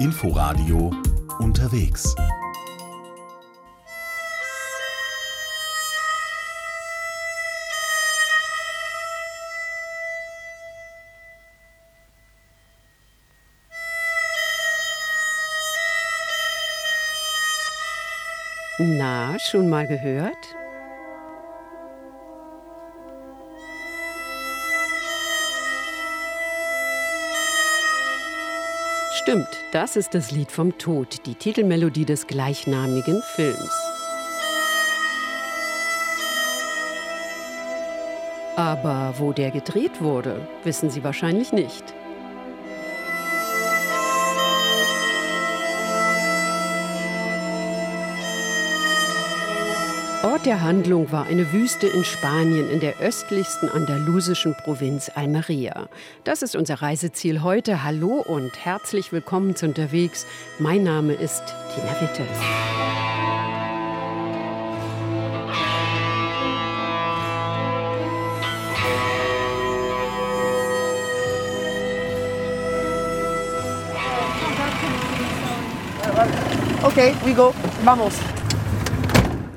Inforadio unterwegs. Na, schon mal gehört? Stimmt, das ist das Lied vom Tod, die Titelmelodie des gleichnamigen Films. Aber wo der gedreht wurde, wissen Sie wahrscheinlich nicht. Ort der Handlung war eine Wüste in Spanien in der östlichsten andalusischen Provinz Almeria. Das ist unser Reiseziel heute. Hallo und herzlich willkommen zu unterwegs. Mein Name ist Tina Witte. Okay, we go. Vamos.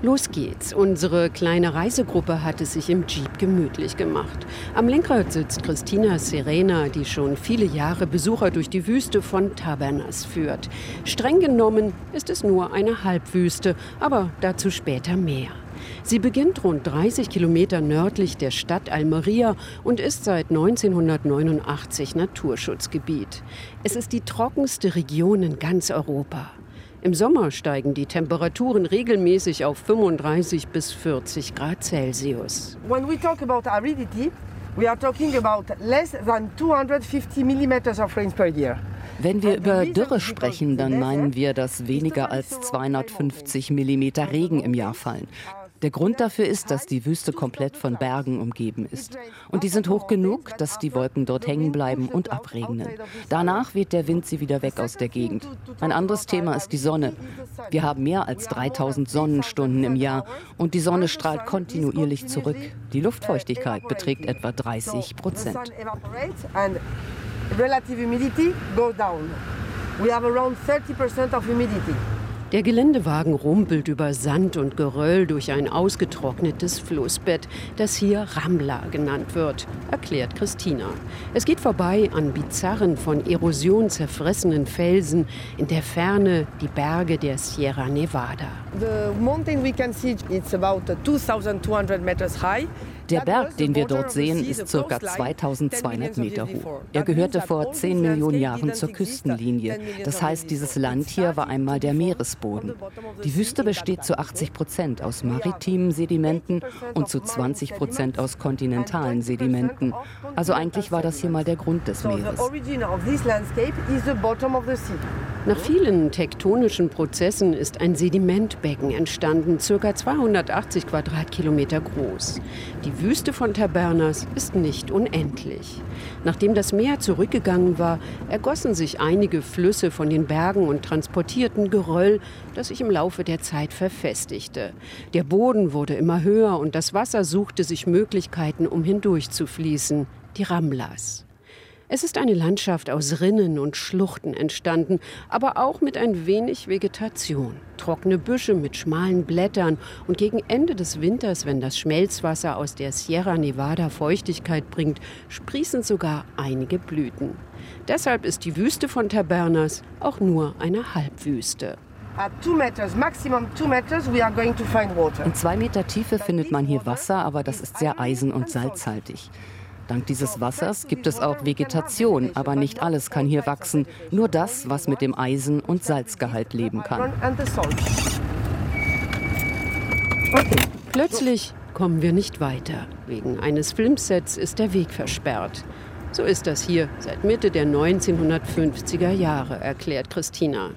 Los geht's. Unsere kleine Reisegruppe hat es sich im Jeep gemütlich gemacht. Am Lenkrad sitzt Christina Serena, die schon viele Jahre Besucher durch die Wüste von Tabernas führt. Streng genommen ist es nur eine Halbwüste, aber dazu später mehr. Sie beginnt rund 30 Kilometer nördlich der Stadt Almeria und ist seit 1989 Naturschutzgebiet. Es ist die trockenste Region in ganz Europa. Im Sommer steigen die Temperaturen regelmäßig auf 35 bis 40 Grad Celsius. When we talk about aridity, we are talking about less than 250 millimeters of rain per year. Wenn wir über Dürre sprechen, dann meinen wir, dass weniger als 250 Millimeter Regen im Jahr fallen. Der Grund dafür ist, dass die Wüste komplett von Bergen umgeben ist. Und die sind hoch genug, dass die Wolken dort hängen bleiben und abregnen. Danach weht der Wind sie wieder weg aus der Gegend. Ein anderes Thema ist die Sonne. Wir haben mehr als 3000 Sonnenstunden im Jahr und die Sonne strahlt kontinuierlich zurück. Die Luftfeuchtigkeit beträgt etwa 30 Prozent. Relative humidity goes down. We have around 30% of humidity. Der Geländewagen rumpelt über Sand und Geröll durch ein ausgetrocknetes Flussbett, das hier Ramla genannt wird, erklärt Christina. Es geht vorbei an bizarren, von Erosion zerfressenen Felsen, in der Ferne die Berge der Sierra Nevada. The mountain we can see it's about 2200 meters high. Der Berg, den wir dort sehen, ist ca. 2200 Meter hoch. Er gehörte vor 10 Millionen Jahren zur Küstenlinie. Das heißt, dieses Land hier war einmal der Meeresboden. Die Wüste besteht zu 80 Prozent aus maritimen Sedimenten und zu 20 Prozent aus kontinentalen Sedimenten. Also eigentlich war das hier mal der Grund des Meeres. Nach vielen tektonischen Prozessen ist ein Sedimentbecken entstanden, ca. 280 Quadratkilometer groß. Die Wüste von Tabernas ist nicht unendlich. Nachdem das Meer zurückgegangen war, ergossen sich einige Flüsse von den Bergen und transportierten Geröll, das sich im Laufe der Zeit verfestigte. Der Boden wurde immer höher und das Wasser suchte sich Möglichkeiten, um hindurchzufließen, die Ramlas. Es ist eine Landschaft aus Rinnen und Schluchten entstanden, aber auch mit ein wenig Vegetation. Trockene Büsche mit schmalen Blättern und gegen Ende des Winters, wenn das Schmelzwasser aus der Sierra Nevada Feuchtigkeit bringt, sprießen sogar einige Blüten. Deshalb ist die Wüste von Tabernas auch nur eine Halbwüste. In zwei Meter Tiefe findet man hier Wasser, aber das ist sehr eisen- und salzhaltig. Dank dieses Wassers gibt es auch Vegetation, aber nicht alles kann hier wachsen, nur das, was mit dem Eisen- und Salzgehalt leben kann. Plötzlich kommen wir nicht weiter. Wegen eines Filmsets ist der Weg versperrt. So ist das hier seit Mitte der 1950er Jahre, erklärt Christina.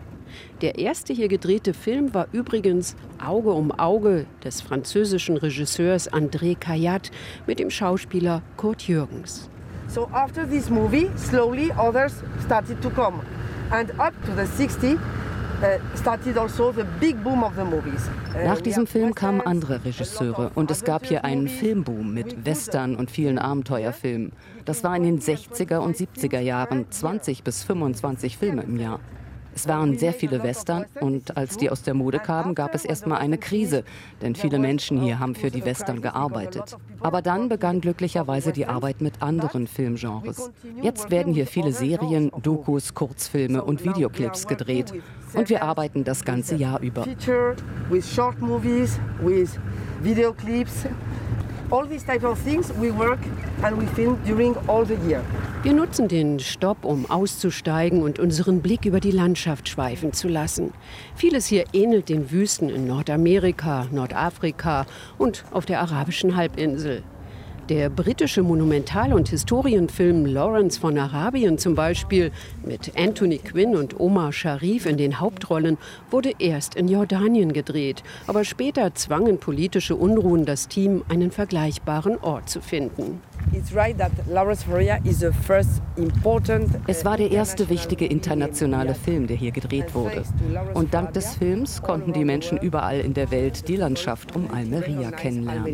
Der erste hier gedrehte Film war übrigens Auge um Auge des französischen Regisseurs André Caillat mit dem Schauspieler Kurt Jürgens. So after this movie, slowly others started to come. And up to the 60 also uh, Nach diesem Film kamen andere Regisseure und es gab hier einen Filmboom mit Western und vielen Abenteuerfilmen. Das war in den 60er und 70er Jahren 20 bis 25 Filme im Jahr. Es waren sehr viele Western und als die aus der Mode kamen, gab es erstmal eine Krise, denn viele Menschen hier haben für die Western gearbeitet. Aber dann begann glücklicherweise die Arbeit mit anderen Filmgenres. Jetzt werden hier viele Serien, Dokus, Kurzfilme und Videoclips gedreht und wir arbeiten das ganze Jahr über. All these type of things we work and we film during all the year. Wir nutzen den Stopp, um auszusteigen und unseren Blick über die Landschaft schweifen zu lassen. Vieles hier ähnelt den Wüsten in Nordamerika, Nordafrika und auf der arabischen Halbinsel. Der britische Monumental- und Historienfilm Lawrence von Arabien zum Beispiel mit Anthony Quinn und Omar Sharif in den Hauptrollen wurde erst in Jordanien gedreht. Aber später zwangen politische Unruhen das Team, einen vergleichbaren Ort zu finden. Es war der erste wichtige internationale Film, der hier gedreht wurde. Und dank des Films konnten die Menschen überall in der Welt die Landschaft um Almeria kennenlernen.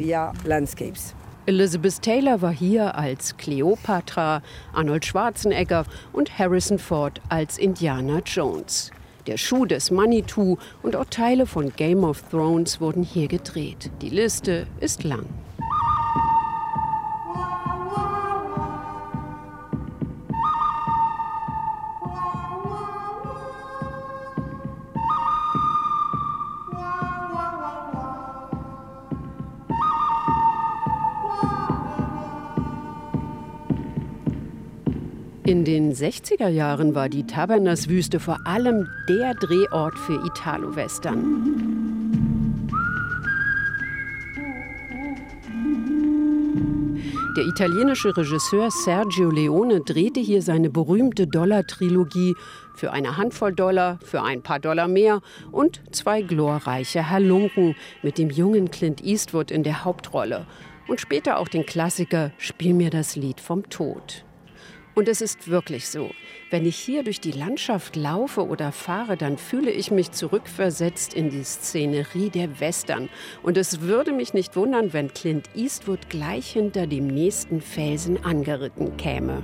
Elizabeth Taylor war hier als Cleopatra, Arnold Schwarzenegger und Harrison Ford als Indiana Jones. Der Schuh des Manitou und auch Teile von Game of Thrones wurden hier gedreht. Die Liste ist lang. Den 60er Jahren war die Tabernas-Wüste vor allem der Drehort für Italo-Western. Der italienische Regisseur Sergio Leone drehte hier seine berühmte Dollar-Trilogie für eine Handvoll Dollar, für ein paar Dollar mehr und zwei glorreiche Halunken mit dem jungen Clint Eastwood in der Hauptrolle und später auch den Klassiker Spiel mir das Lied vom Tod. Und es ist wirklich so. Wenn ich hier durch die Landschaft laufe oder fahre, dann fühle ich mich zurückversetzt in die Szenerie der Western. Und es würde mich nicht wundern, wenn Clint Eastwood gleich hinter dem nächsten Felsen angeritten käme.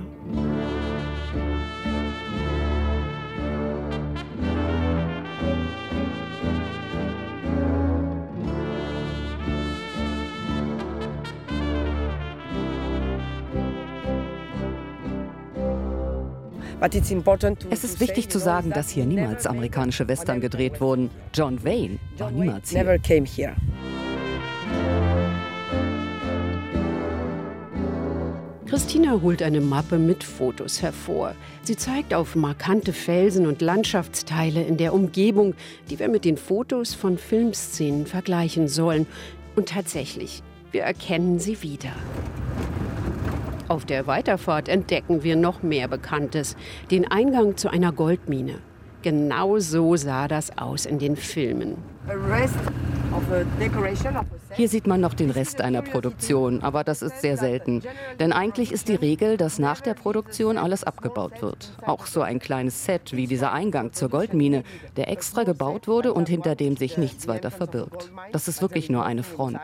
Es ist wichtig zu sagen, dass hier niemals amerikanische Western gedreht wurden. John Wayne war niemals hier. Christina holt eine Mappe mit Fotos hervor. Sie zeigt auf markante Felsen und Landschaftsteile in der Umgebung, die wir mit den Fotos von Filmszenen vergleichen sollen. Und tatsächlich, wir erkennen sie wieder. Auf der Weiterfahrt entdecken wir noch mehr Bekanntes, den Eingang zu einer Goldmine. Genau so sah das aus in den Filmen. Hier sieht man noch den Rest einer Produktion, aber das ist sehr selten. Denn eigentlich ist die Regel, dass nach der Produktion alles abgebaut wird. Auch so ein kleines Set wie dieser Eingang zur Goldmine, der extra gebaut wurde und hinter dem sich nichts weiter verbirgt. Das ist wirklich nur eine Front.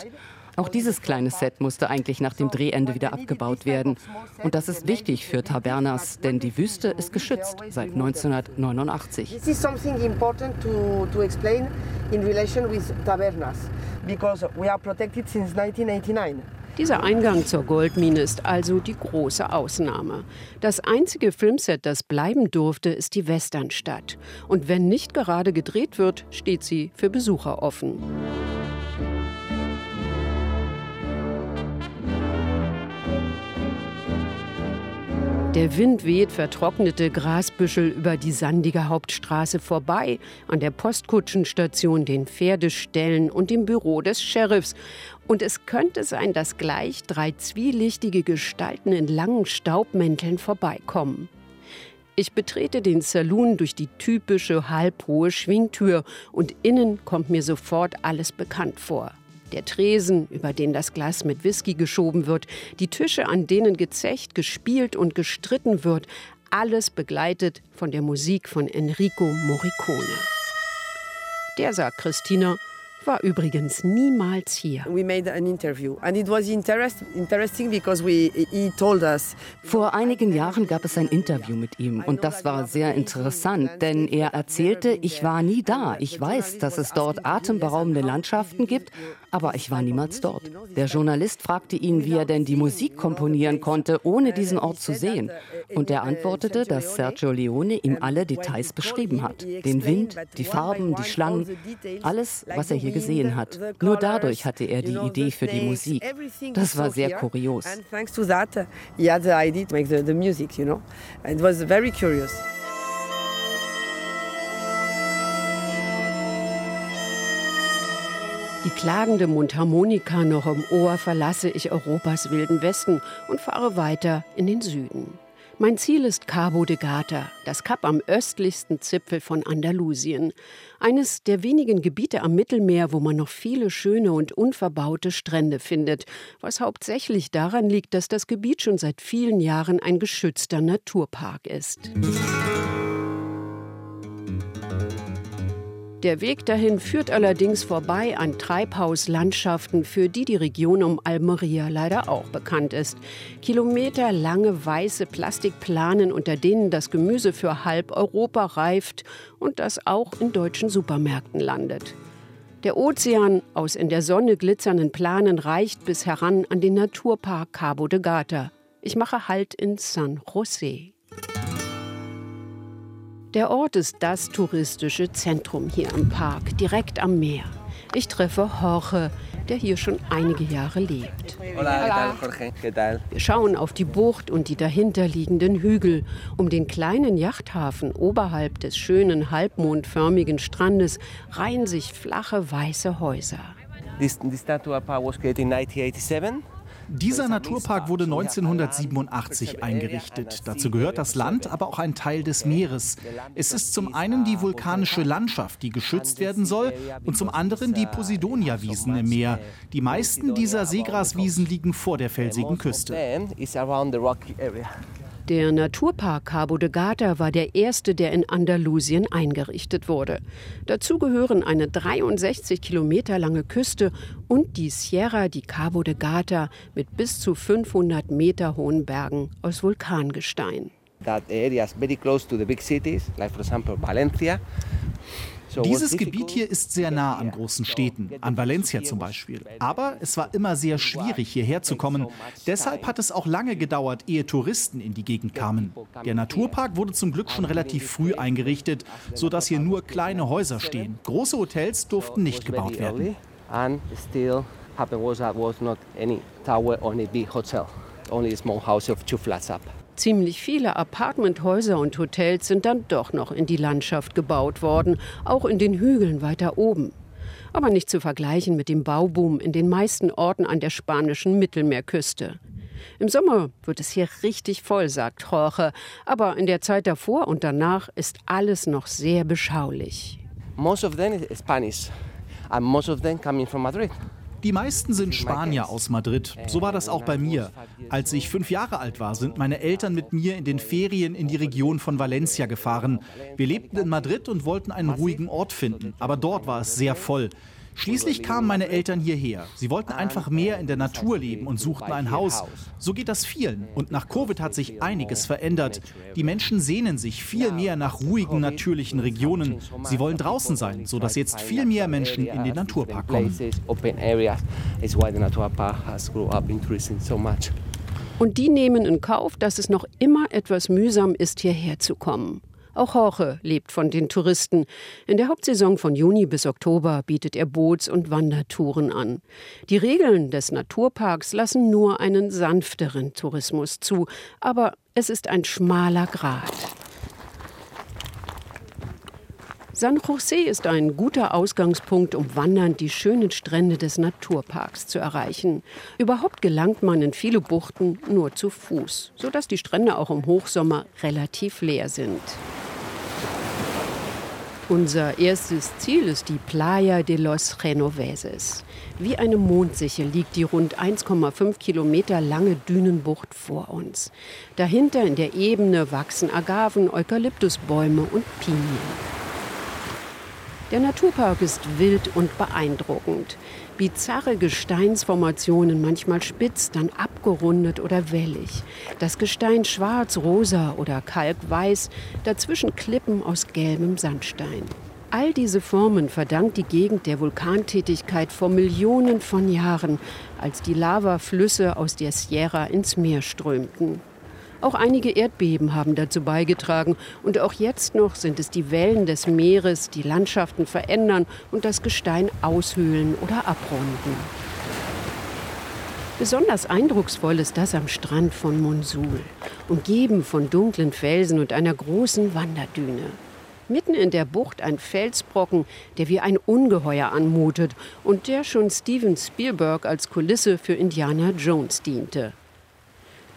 Auch dieses kleine Set musste eigentlich nach dem Drehende wieder abgebaut werden. Und das ist wichtig für Tabernas, denn die Wüste ist geschützt seit 1989. This is something important to, to explain in relation with Tabernas, because we are protected since 1989. Dieser Eingang zur Goldmine ist also die große Ausnahme. Das einzige Filmset, das bleiben durfte, ist die Westernstadt. Und wenn nicht gerade gedreht wird, steht sie für Besucher offen. Der Wind weht vertrocknete Grasbüschel über die sandige Hauptstraße vorbei, an der Postkutschenstation, den Pferdeställen und dem Büro des Sheriffs. Und es könnte sein, dass gleich drei zwielichtige Gestalten in langen Staubmänteln vorbeikommen. Ich betrete den Saloon durch die typische halbhohe Schwingtür und innen kommt mir sofort alles bekannt vor der Tresen, über den das Glas mit Whisky geschoben wird, die Tische, an denen gezecht, gespielt und gestritten wird, alles begleitet von der Musik von Enrico Morricone. Der, sagt Christina, war übrigens niemals hier. Vor einigen Jahren gab es ein Interview mit ihm und das war sehr interessant, denn er erzählte, ich war nie da. Ich weiß, dass es dort atemberaubende Landschaften gibt, aber ich war niemals dort. Der Journalist fragte ihn, wie er denn die Musik komponieren konnte, ohne diesen Ort zu sehen. Und er antwortete, dass Sergio Leone ihm alle Details beschrieben hat. Den Wind, die Farben, die Schlangen, alles, was er hier gesehen hat. Nur dadurch hatte er die Idee für die Musik. Das war sehr kurios. Die klagende Mundharmonika noch im Ohr verlasse ich Europas wilden Westen und fahre weiter in den Süden. Mein Ziel ist Cabo de Gata, das Kap am östlichsten Zipfel von Andalusien. Eines der wenigen Gebiete am Mittelmeer, wo man noch viele schöne und unverbaute Strände findet, was hauptsächlich daran liegt, dass das Gebiet schon seit vielen Jahren ein geschützter Naturpark ist. Der Weg dahin führt allerdings vorbei an Treibhauslandschaften, für die die Region um Almeria leider auch bekannt ist. Kilometerlange weiße Plastikplanen, unter denen das Gemüse für halb Europa reift und das auch in deutschen Supermärkten landet. Der Ozean aus in der Sonne glitzernden Planen reicht bis heran an den Naturpark Cabo de Gata. Ich mache Halt in San José. Der Ort ist das touristische Zentrum hier im Park, direkt am Meer. Ich treffe Jorge, der hier schon einige Jahre lebt. Hola, Wir schauen auf die Bucht und die dahinterliegenden Hügel. Um den kleinen Yachthafen oberhalb des schönen halbmondförmigen Strandes reihen sich flache weiße Häuser. This, this park was created in 1987. Dieser Naturpark wurde 1987 eingerichtet. Dazu gehört das Land, aber auch ein Teil des Meeres. Es ist zum einen die vulkanische Landschaft, die geschützt werden soll, und zum anderen die Posidonia-Wiesen im Meer. Die meisten dieser Seegraswiesen liegen vor der felsigen Küste. Der Naturpark Cabo de Gata war der erste, der in Andalusien eingerichtet wurde. Dazu gehören eine 63 Kilometer lange Küste und die Sierra di Cabo de Gata mit bis zu 500 Meter hohen Bergen aus Vulkangestein. That area is very close to the big cities, like for example Valencia. Dieses Gebiet hier ist sehr nah an großen Städten, an Valencia zum Beispiel. Aber es war immer sehr schwierig, hierher zu kommen. Deshalb hat es auch lange gedauert, ehe Touristen in die Gegend kamen. Der Naturpark wurde zum Glück schon relativ früh eingerichtet, sodass hier nur kleine Häuser stehen. Große Hotels durften nicht gebaut werden. Only a small house of two flats up. Ziemlich viele Apartmenthäuser und Hotels sind dann doch noch in die Landschaft gebaut worden, auch in den Hügeln weiter oben. Aber nicht zu vergleichen mit dem Bauboom in den meisten Orten an der spanischen Mittelmeerküste. Im Sommer wird es hier richtig voll, sagt Jorge, aber in der Zeit davor und danach ist alles noch sehr beschaulich. Most of them is Spanish and most of them coming from Madrid. Die meisten sind Spanier aus Madrid. So war das auch bei mir. Als ich fünf Jahre alt war, sind meine Eltern mit mir in den Ferien in die Region von Valencia gefahren. Wir lebten in Madrid und wollten einen ruhigen Ort finden, aber dort war es sehr voll. Schließlich kamen meine Eltern hierher. Sie wollten einfach mehr in der Natur leben und suchten ein Haus. So geht das vielen. Und nach Covid hat sich einiges verändert. Die Menschen sehnen sich viel mehr nach ruhigen, natürlichen Regionen. Sie wollen draußen sein, sodass jetzt viel mehr Menschen in den Naturpark kommen. Und die nehmen in Kauf, dass es noch immer etwas mühsam ist, hierher zu kommen. Auch Jorge lebt von den Touristen. In der Hauptsaison von Juni bis Oktober bietet er Boots- und Wandertouren an. Die Regeln des Naturparks lassen nur einen sanfteren Tourismus zu, aber es ist ein schmaler Grat. San José ist ein guter Ausgangspunkt, um wandernd die schönen Strände des Naturparks zu erreichen. Überhaupt gelangt man in viele Buchten nur zu Fuß, sodass die Strände auch im Hochsommer relativ leer sind. Unser erstes Ziel ist die Playa de los Genoveses. Wie eine Mondsichel liegt die rund 1,5 Kilometer lange Dünenbucht vor uns. Dahinter in der Ebene wachsen Agaven, Eukalyptusbäume und Pinien. Der Naturpark ist wild und beeindruckend. Bizarre Gesteinsformationen, manchmal spitz, dann abgerundet oder wellig. Das Gestein schwarz, rosa oder kalkweiß, dazwischen Klippen aus gelbem Sandstein. All diese Formen verdankt die Gegend der Vulkantätigkeit vor Millionen von Jahren, als die Lavaflüsse aus der Sierra ins Meer strömten. Auch einige Erdbeben haben dazu beigetragen. Und auch jetzt noch sind es die Wellen des Meeres, die Landschaften verändern und das Gestein aushöhlen oder abrunden. Besonders eindrucksvoll ist das am Strand von Monsul, umgeben von dunklen Felsen und einer großen Wanderdüne. Mitten in der Bucht ein Felsbrocken, der wie ein Ungeheuer anmutet und der schon Steven Spielberg als Kulisse für Indiana Jones diente.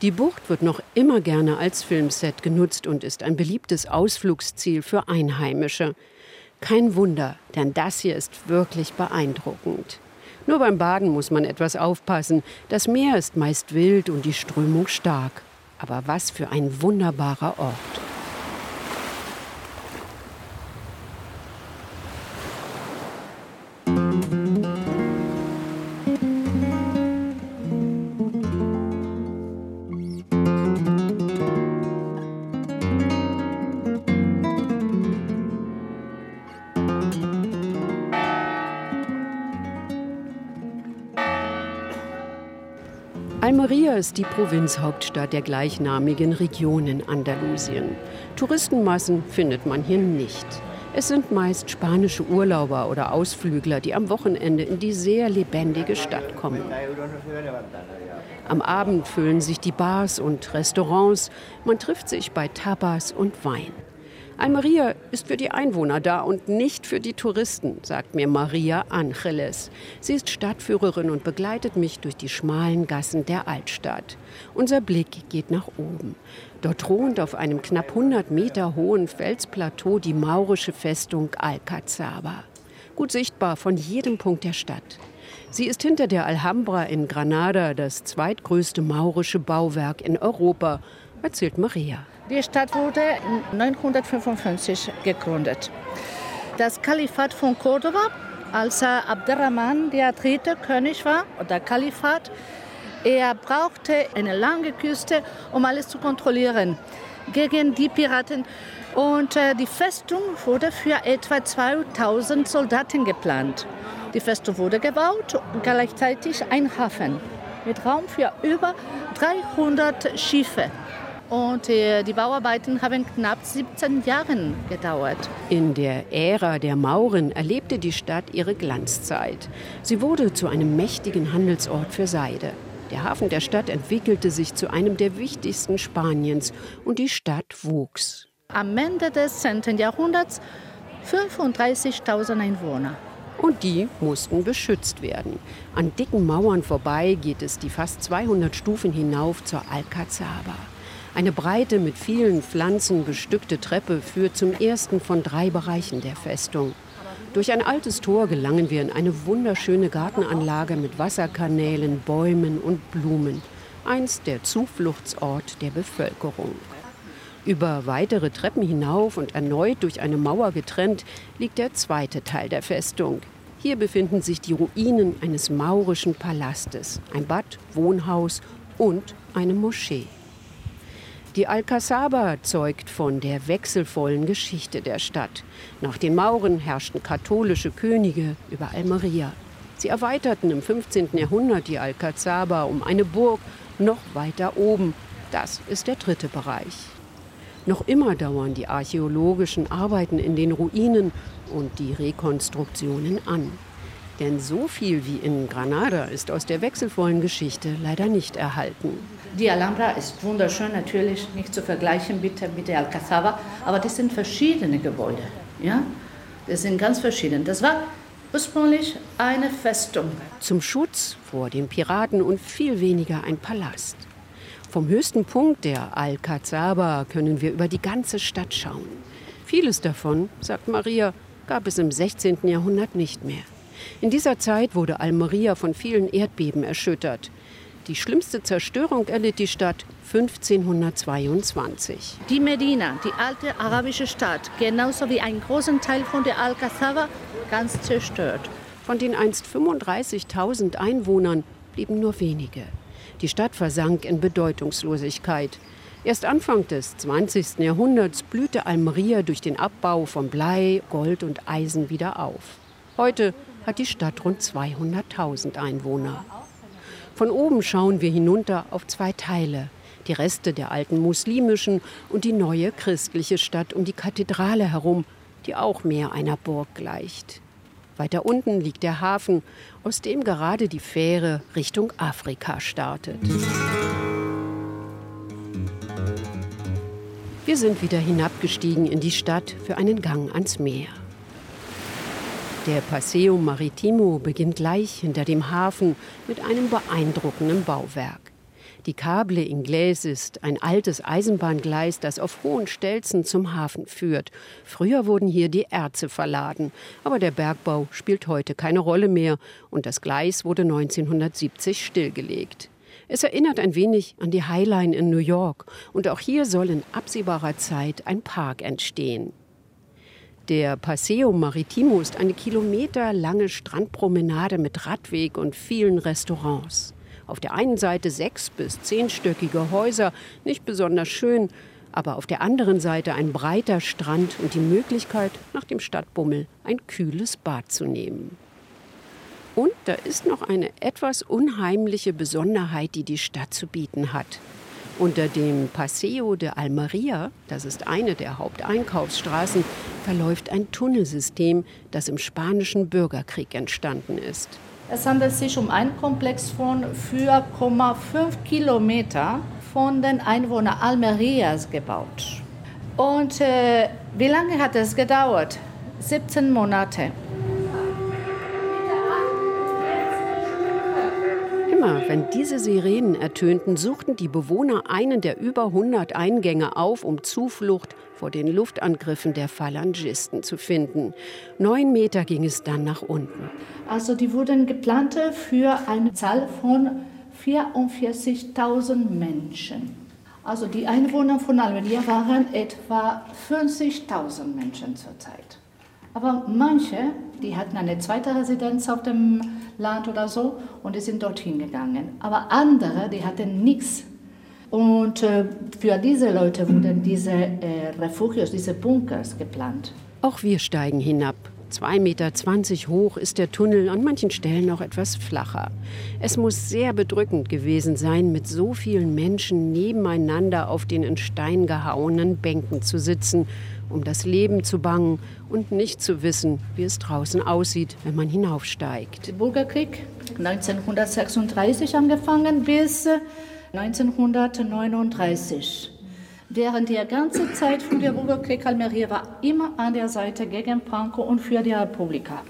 Die Bucht wird noch immer gerne als Filmset genutzt und ist ein beliebtes Ausflugsziel für Einheimische. Kein Wunder, denn das hier ist wirklich beeindruckend. Nur beim Baden muss man etwas aufpassen. Das Meer ist meist wild und die Strömung stark. Aber was für ein wunderbarer Ort. Ist die Provinzhauptstadt der gleichnamigen Region in Andalusien. Touristenmassen findet man hier nicht. Es sind meist spanische Urlauber oder Ausflügler, die am Wochenende in die sehr lebendige Stadt kommen. Am Abend füllen sich die Bars und Restaurants. Man trifft sich bei Tapas und Wein. Almeria ist für die Einwohner da und nicht für die Touristen, sagt mir Maria Angeles. Sie ist Stadtführerin und begleitet mich durch die schmalen Gassen der Altstadt. Unser Blick geht nach oben. Dort thront auf einem knapp 100 Meter hohen Felsplateau die maurische Festung Alcazaba. Gut sichtbar von jedem Punkt der Stadt. Sie ist hinter der Alhambra in Granada das zweitgrößte maurische Bauwerk in Europa, erzählt Maria. Die Stadt wurde 955 gegründet. Das Kalifat von Cordoba, als Abderrahman der dritte König war, oder Kalifat, er brauchte eine lange Küste, um alles zu kontrollieren gegen die Piraten. Und äh, die Festung wurde für etwa 2000 Soldaten geplant. Die Festung wurde gebaut und gleichzeitig ein Hafen mit Raum für über 300 Schiffe und äh, die Bauarbeiten haben knapp 17 Jahre gedauert. In der Ära der Mauren erlebte die Stadt ihre Glanzzeit. Sie wurde zu einem mächtigen Handelsort für Seide. Der Hafen der Stadt entwickelte sich zu einem der wichtigsten Spaniens und die Stadt wuchs. Am Ende des 10. Jahrhunderts 35.000 Einwohner. Und die mussten beschützt werden. An dicken Mauern vorbei geht es die fast 200 Stufen hinauf zur Alcazaba. Eine breite, mit vielen Pflanzen bestückte Treppe führt zum ersten von drei Bereichen der Festung. Durch ein altes Tor gelangen wir in eine wunderschöne Gartenanlage mit Wasserkanälen, Bäumen und Blumen. Einst der Zufluchtsort der Bevölkerung. Über weitere Treppen hinauf und erneut durch eine Mauer getrennt liegt der zweite Teil der Festung. Hier befinden sich die Ruinen eines maurischen Palastes, ein Bad, Wohnhaus und eine Moschee. Die Alcazaba zeugt von der wechselvollen Geschichte der Stadt. Nach den Mauren herrschten katholische Könige über Almeria. Sie erweiterten im 15. Jahrhundert die Alcazaba um eine Burg noch weiter oben. Das ist der dritte Bereich. Noch immer dauern die archäologischen Arbeiten in den Ruinen und die Rekonstruktionen an. Denn so viel wie in Granada ist aus der wechselvollen Geschichte leider nicht erhalten. Die Alhambra ist wunderschön, natürlich nicht zu vergleichen bitte mit der Alcazaba, aber das sind verschiedene Gebäude. Ja? Das sind ganz verschieden. Das war ursprünglich eine Festung. Zum Schutz vor den Piraten und viel weniger ein Palast. Vom höchsten Punkt der Alcazaba können wir über die ganze Stadt schauen. Vieles davon, sagt Maria, gab es im 16. Jahrhundert nicht mehr. In dieser Zeit wurde Almeria von vielen Erdbeben erschüttert. Die schlimmste Zerstörung erlitt die Stadt 1522. Die Medina, die alte arabische Stadt, genauso wie ein großen Teil von der Alcazaba, ganz zerstört. Von den einst 35.000 Einwohnern blieben nur wenige. Die Stadt versank in Bedeutungslosigkeit. Erst Anfang des 20. Jahrhunderts blühte Almeria durch den Abbau von Blei, Gold und Eisen wieder auf. Heute hat die Stadt rund 200.000 Einwohner. Von oben schauen wir hinunter auf zwei Teile. Die Reste der alten muslimischen und die neue christliche Stadt um die Kathedrale herum, die auch mehr einer Burg gleicht. Weiter unten liegt der Hafen, aus dem gerade die Fähre Richtung Afrika startet. Wir sind wieder hinabgestiegen in die Stadt für einen Gang ans Meer. Der Paseo Maritimo beginnt gleich hinter dem Hafen mit einem beeindruckenden Bauwerk. Die Cable Inglés ist ein altes Eisenbahngleis, das auf hohen Stelzen zum Hafen führt. Früher wurden hier die Erze verladen, aber der Bergbau spielt heute keine Rolle mehr und das Gleis wurde 1970 stillgelegt. Es erinnert ein wenig an die Highline in New York und auch hier soll in absehbarer Zeit ein Park entstehen. Der Paseo Maritimo ist eine kilometerlange Strandpromenade mit Radweg und vielen Restaurants. Auf der einen Seite sechs- bis zehnstöckige Häuser, nicht besonders schön, aber auf der anderen Seite ein breiter Strand und die Möglichkeit, nach dem Stadtbummel ein kühles Bad zu nehmen. Und da ist noch eine etwas unheimliche Besonderheit, die die Stadt zu bieten hat. Unter dem Paseo de Almeria, das ist eine der Haupteinkaufsstraßen, verläuft ein Tunnelsystem, das im spanischen Bürgerkrieg entstanden ist. Es handelt sich um einen Komplex von 4,5 Kilometer von den Einwohnern Almerias gebaut. Und äh, wie lange hat es gedauert? 17 Monate. Immer wenn diese Sirenen ertönten, suchten die Bewohner einen der über 100 Eingänge auf, um Zuflucht vor den Luftangriffen der Phalangisten zu finden. Neun Meter ging es dann nach unten. Also die wurden geplant für eine Zahl von 44.000 Menschen. Also die Einwohner von Almeria waren etwa 50.000 Menschen zurzeit. Aber manche, die hatten eine zweite Residenz auf dem Land oder so und die sind dorthin gegangen. Aber andere, die hatten nichts. Und äh, für diese Leute wurden diese äh, Refugios, diese Bunkers geplant. Auch wir steigen hinab. 2,20 Meter hoch ist der Tunnel, an manchen Stellen noch etwas flacher. Es muss sehr bedrückend gewesen sein, mit so vielen Menschen nebeneinander auf den in Stein gehauenen Bänken zu sitzen, um das Leben zu bangen und nicht zu wissen, wie es draußen aussieht, wenn man hinaufsteigt. Der Bürgerkrieg 1936 angefangen bis 1939. Während der ganzen Zeit von der Bürgerkrieg Almeria war immer an der Seite gegen Franco und für die Republika.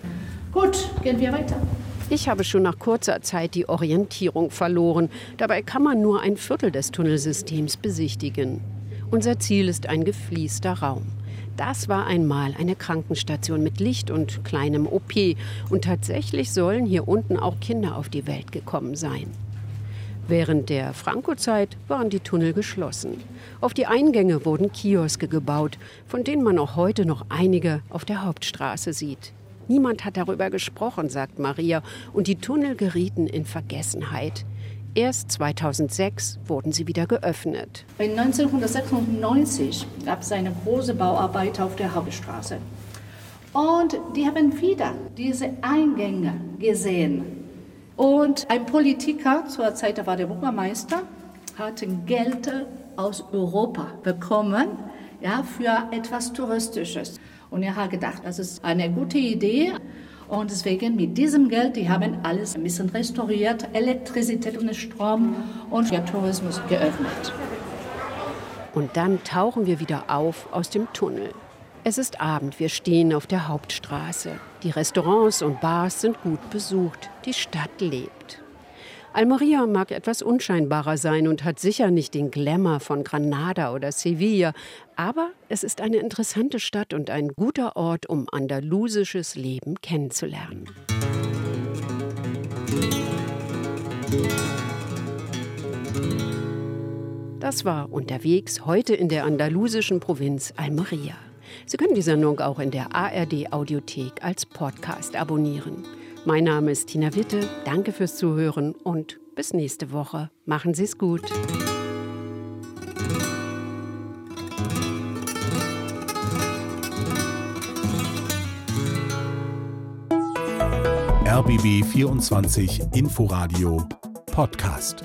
Gut, gehen wir weiter. Ich habe schon nach kurzer Zeit die Orientierung verloren. Dabei kann man nur ein Viertel des Tunnelsystems besichtigen. Unser Ziel ist ein gefließter Raum. Das war einmal eine Krankenstation mit Licht und kleinem OP. Und tatsächlich sollen hier unten auch Kinder auf die Welt gekommen sein. Während der Franco-Zeit waren die Tunnel geschlossen. Auf die Eingänge wurden Kioske gebaut, von denen man auch heute noch einige auf der Hauptstraße sieht. Niemand hat darüber gesprochen, sagt Maria, und die Tunnel gerieten in Vergessenheit. Erst 2006 wurden sie wieder geöffnet. 1996 gab es eine große Bauarbeit auf der Hauptstraße. Und die haben wieder diese Eingänge gesehen. Und ein Politiker, zur Zeit war der Bürgermeister, hat Geld aus Europa bekommen ja, für etwas Touristisches. Und er hat gedacht, das ist eine gute Idee. Und deswegen mit diesem Geld, die haben alles ein bisschen restauriert, Elektrizität und Strom und für Tourismus geöffnet. Und dann tauchen wir wieder auf aus dem Tunnel. Es ist Abend, wir stehen auf der Hauptstraße. Die Restaurants und Bars sind gut besucht, die Stadt lebt. Almeria mag etwas unscheinbarer sein und hat sicher nicht den Glamour von Granada oder Sevilla, aber es ist eine interessante Stadt und ein guter Ort, um andalusisches Leben kennenzulernen. Das war unterwegs heute in der andalusischen Provinz Almeria. Sie können die Sendung auch in der ARD Audiothek als Podcast abonnieren. Mein Name ist Tina Witte. Danke fürs Zuhören und bis nächste Woche. Machen Sie es gut. RBB 24 Inforadio Podcast.